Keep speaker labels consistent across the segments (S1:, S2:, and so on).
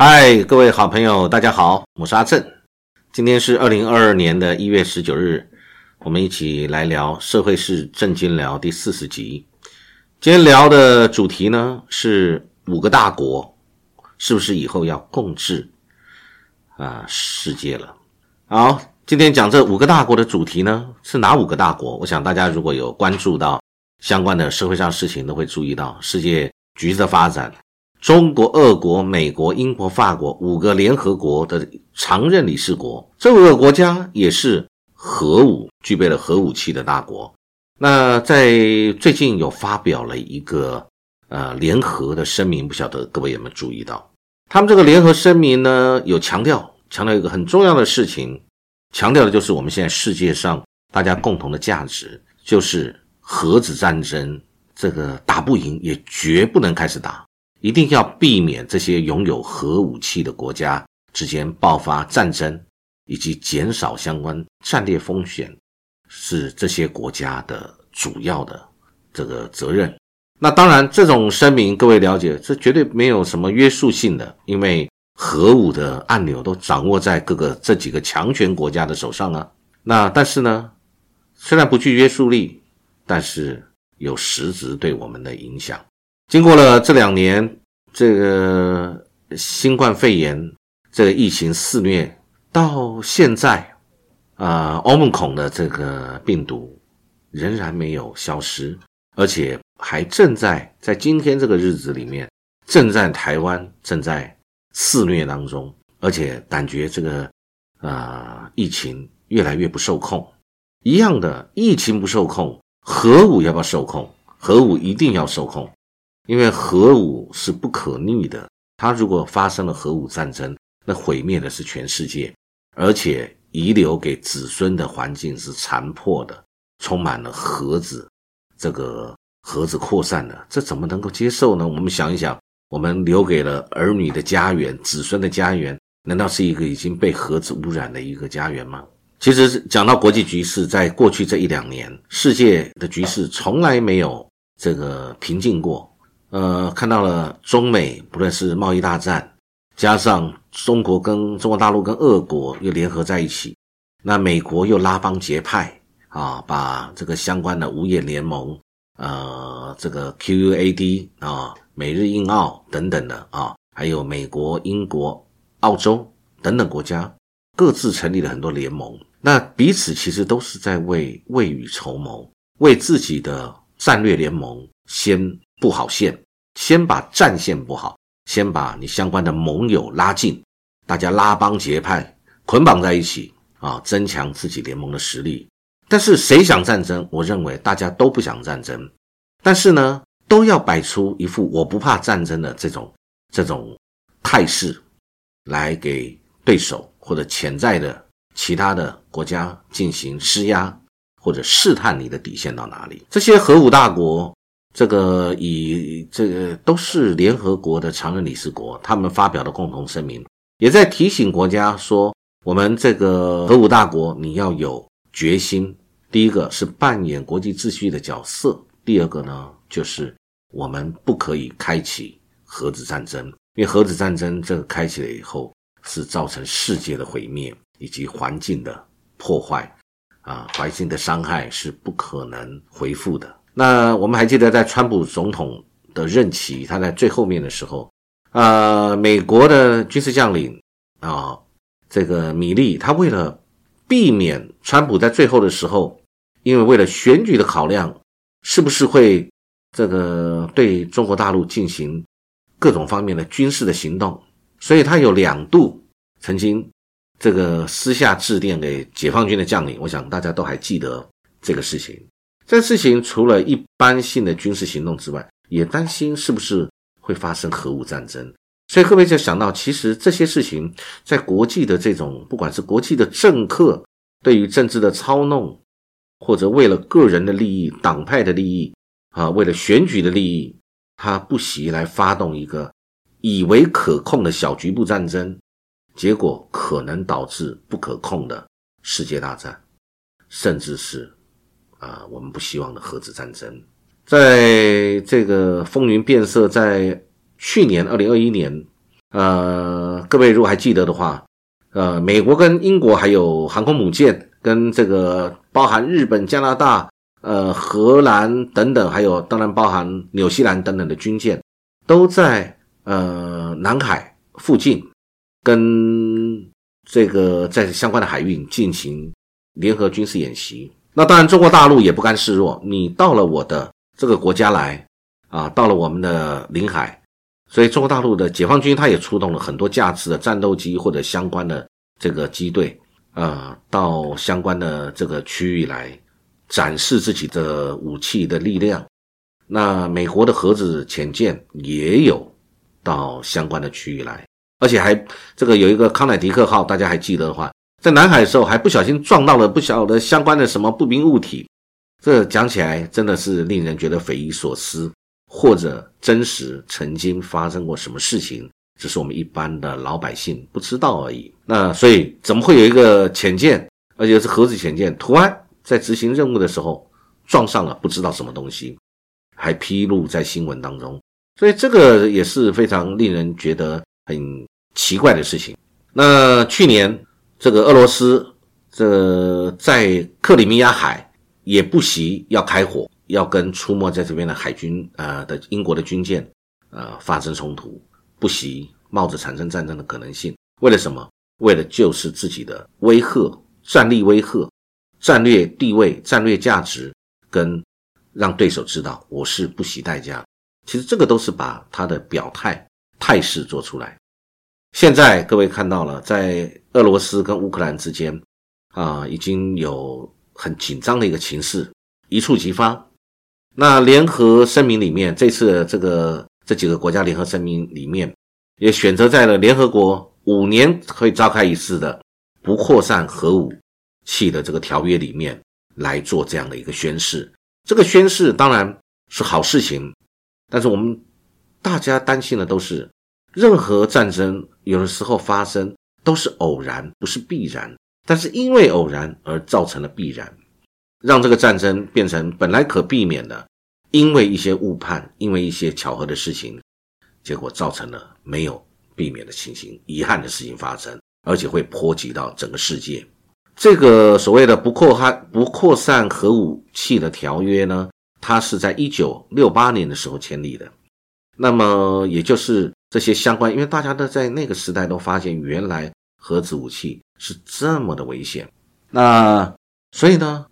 S1: 嗨，各位好朋友，大家好，我是阿正。今天是二零二二年的一月十九日，我们一起来聊《社会是正经聊》第四十集。今天聊的主题呢是五个大国是不是以后要共治啊世界了？好，今天讲这五个大国的主题呢是哪五个大国？我想大家如果有关注到相关的社会上事情，都会注意到世界局势的发展。中国、俄国、美国、英国、法国五个联合国的常任理事国，这五个国家也是核武具备了核武器的大国。那在最近有发表了一个呃联合的声明，不晓得各位有没有注意到？他们这个联合声明呢，有强调强调一个很重要的事情，强调的就是我们现在世界上大家共同的价值，就是核子战争这个打不赢，也绝不能开始打。一定要避免这些拥有核武器的国家之间爆发战争，以及减少相关战略风险，是这些国家的主要的这个责任。那当然，这种声明各位了解，这绝对没有什么约束性的，因为核武的按钮都掌握在各个这几个强权国家的手上啊。那但是呢，虽然不具约束力，但是有实质对我们的影响。经过了这两年，这个新冠肺炎这个疫情肆虐，到现在，啊，欧盟孔的这个病毒仍然没有消失，而且还正在在今天这个日子里面，正在台湾正在肆虐当中，而且感觉这个啊疫情越来越不受控。一样的，疫情不受控，核武要不要受控？核武一定要受控。因为核武是不可逆的，它如果发生了核武战争，那毁灭的是全世界，而且遗留给子孙的环境是残破的，充满了核子，这个核子扩散的，这怎么能够接受呢？我们想一想，我们留给了儿女的家园、子孙的家园，难道是一个已经被核子污染的一个家园吗？其实讲到国际局势，在过去这一两年，世界的局势从来没有这个平静过。呃，看到了中美不论是贸易大战，加上中国跟中国大陆跟俄国又联合在一起，那美国又拉帮结派啊，把这个相关的五眼联盟，呃，这个 QUAD 啊，美日印澳等等的啊，还有美国、英国、澳洲等等国家各自成立了很多联盟，那彼此其实都是在为未雨绸缪，为自己的战略联盟先。布好线，先把战线布好，先把你相关的盟友拉近，大家拉帮结派，捆绑在一起啊，增强自己联盟的实力。但是谁想战争？我认为大家都不想战争，但是呢，都要摆出一副我不怕战争的这种这种态势，来给对手或者潜在的其他的国家进行施压，或者试探你的底线到哪里。这些核武大国。这个以这个都是联合国的常任理事国，他们发表的共同声明，也在提醒国家说，我们这个核武大国，你要有决心。第一个是扮演国际秩序的角色，第二个呢，就是我们不可以开启核子战争，因为核子战争这个开启了以后，是造成世界的毁灭以及环境的破坏，啊，环境的伤害是不可能恢复的。那我们还记得，在川普总统的任期，他在最后面的时候，呃，美国的军事将领啊，这个米利，他为了避免川普在最后的时候，因为为了选举的考量，是不是会这个对中国大陆进行各种方面的军事的行动，所以他有两度曾经这个私下致电给解放军的将领，我想大家都还记得这个事情。这事情除了一般性的军事行动之外，也担心是不是会发生核武战争。所以各位就想到，其实这些事情在国际的这种，不管是国际的政客对于政治的操弄，或者为了个人的利益、党派的利益啊，为了选举的利益，他不惜来发动一个以为可控的小局部战争，结果可能导致不可控的世界大战，甚至是。啊，我们不希望的核子战争，在这个风云变色，在去年二零二一年呃，各位如果还记得的话，呃，美国跟英国还有航空母舰，跟这个包含日本、加拿大、呃荷兰等等，还有当然包含纽西兰等等的军舰，都在呃南海附近跟这个在相关的海域进行联合军事演习。那当然，中国大陆也不甘示弱，你到了我的这个国家来啊，到了我们的领海。所以，中国大陆的解放军他也出动了很多架次的战斗机或者相关的这个机队，啊，到相关的这个区域来展示自己的武器的力量。那美国的核子潜舰也有到相关的区域来，而且还这个有一个康乃狄克号，大家还记得的话，在南海的时候还不小心撞到了不晓得相关的什么不明物体，这讲起来真的是令人觉得匪夷所思。或者真实曾经发生过什么事情，只是我们一般的老百姓不知道而已。那所以怎么会有一个潜舰，而且是核子潜舰，突然在执行任务的时候撞上了不知道什么东西，还披露在新闻当中？所以这个也是非常令人觉得很奇怪的事情。那去年这个俄罗斯这在克里米亚海也不惜要开火。要跟出没在这边的海军，呃的英国的军舰，呃发生冲突，不惜冒着产生战争的可能性。为了什么？为了就是自己的威吓、战力威吓、战略地位、战略价值，跟让对手知道我是不惜代价。其实这个都是把他的表态态势做出来。现在各位看到了，在俄罗斯跟乌克兰之间，啊，已经有很紧张的一个情势一触即发。那联合声明里面，这次这个这几个国家联合声明里面，也选择在了联合国五年会召开一次的不扩散核武器的这个条约里面来做这样的一个宣誓。这个宣誓当然是好事情，但是我们大家担心的都是，任何战争有的时候发生都是偶然，不是必然，但是因为偶然而造成了必然。让这个战争变成本来可避免的，因为一些误判，因为一些巧合的事情，结果造成了没有避免的情形，遗憾的事情发生，而且会波及到整个世界。这个所谓的不扩汉不扩散核武器的条约呢，它是在一九六八年的时候签立的。那么也就是这些相关，因为大家都在那个时代都发现，原来核子武器是这么的危险。那所以呢？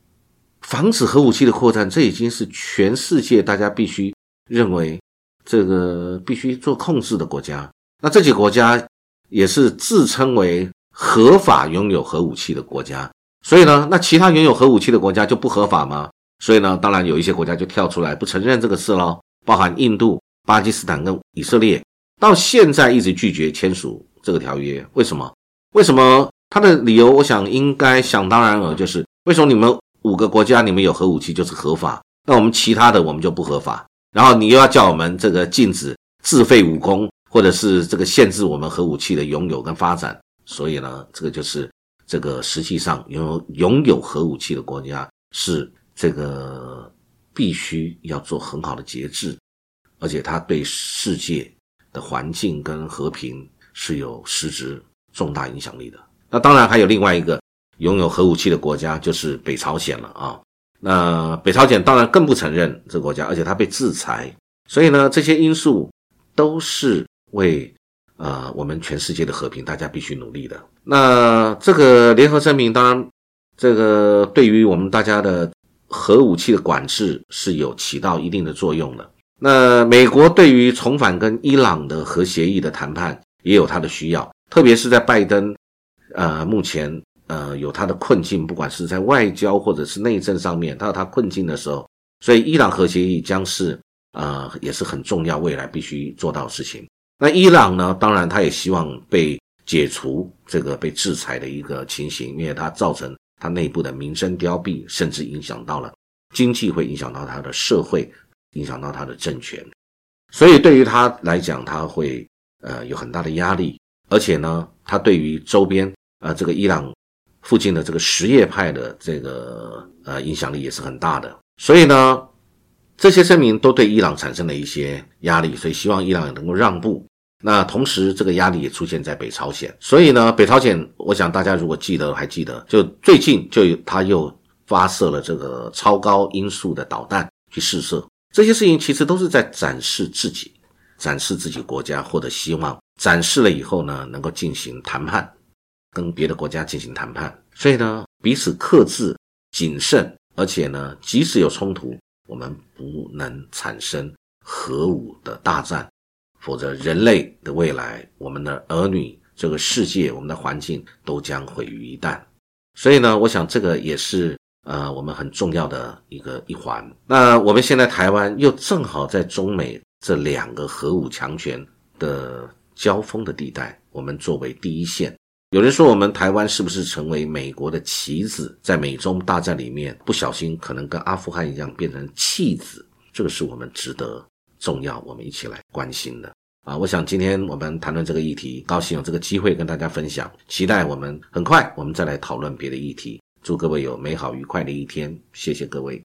S1: 防止核武器的扩散，这已经是全世界大家必须认为这个必须做控制的国家。那这几个国家也是自称为合法拥有核武器的国家。所以呢，那其他拥有核武器的国家就不合法吗？所以呢，当然有一些国家就跳出来不承认这个事喽，包含印度、巴基斯坦跟以色列，到现在一直拒绝签署这个条约。为什么？为什么？他的理由，我想应该想当然了，就是为什么你们？五个国家，你们有核武器就是合法，那我们其他的我们就不合法。然后你又要叫我们这个禁止自废武功，或者是这个限制我们核武器的拥有跟发展。所以呢，这个就是这个实际上拥有拥有核武器的国家是这个必须要做很好的节制，而且它对世界的环境跟和平是有实质重大影响力的。那当然还有另外一个。拥有核武器的国家就是北朝鲜了啊！那北朝鲜当然更不承认这个国家，而且它被制裁。所以呢，这些因素都是为呃我们全世界的和平，大家必须努力的。那这个联合声明，当然这个对于我们大家的核武器的管制是有起到一定的作用的。那美国对于重返跟伊朗的核协议的谈判也有它的需要，特别是在拜登呃目前。呃，有他的困境，不管是在外交或者是内政上面，他有他困境的时候，所以伊朗核协议将是呃也是很重要，未来必须做到的事情。那伊朗呢，当然他也希望被解除这个被制裁的一个情形，因为它造成它内部的民生凋敝，甚至影响到了经济，会影响到它的社会，影响到他的政权。所以对于他来讲，他会呃有很大的压力，而且呢，他对于周边呃这个伊朗。附近的这个什叶派的这个呃影响力也是很大的，所以呢，这些声明都对伊朗产生了一些压力，所以希望伊朗能够让步。那同时，这个压力也出现在北朝鲜。所以呢，北朝鲜，我想大家如果记得还记得，就最近就他又发射了这个超高音速的导弹去试射。这些事情其实都是在展示自己，展示自己国家获得希望。展示了以后呢，能够进行谈判，跟别的国家进行谈判。所以呢，彼此克制、谨慎，而且呢，即使有冲突，我们不能产生核武的大战。否则，人类的未来、我们的儿女、这个世界、我们的环境都将毁于一旦。所以呢，我想这个也是呃我们很重要的一个一环。那我们现在台湾又正好在中美这两个核武强权的交锋的地带，我们作为第一线。有人说，我们台湾是不是成为美国的棋子，在美中大战里面不小心可能跟阿富汗一样变成弃子？这个是我们值得。重要，我们一起来关心的啊！我想今天我们谈论这个议题，高兴有这个机会跟大家分享，期待我们很快我们再来讨论别的议题。祝各位有美好愉快的一天，谢谢各位。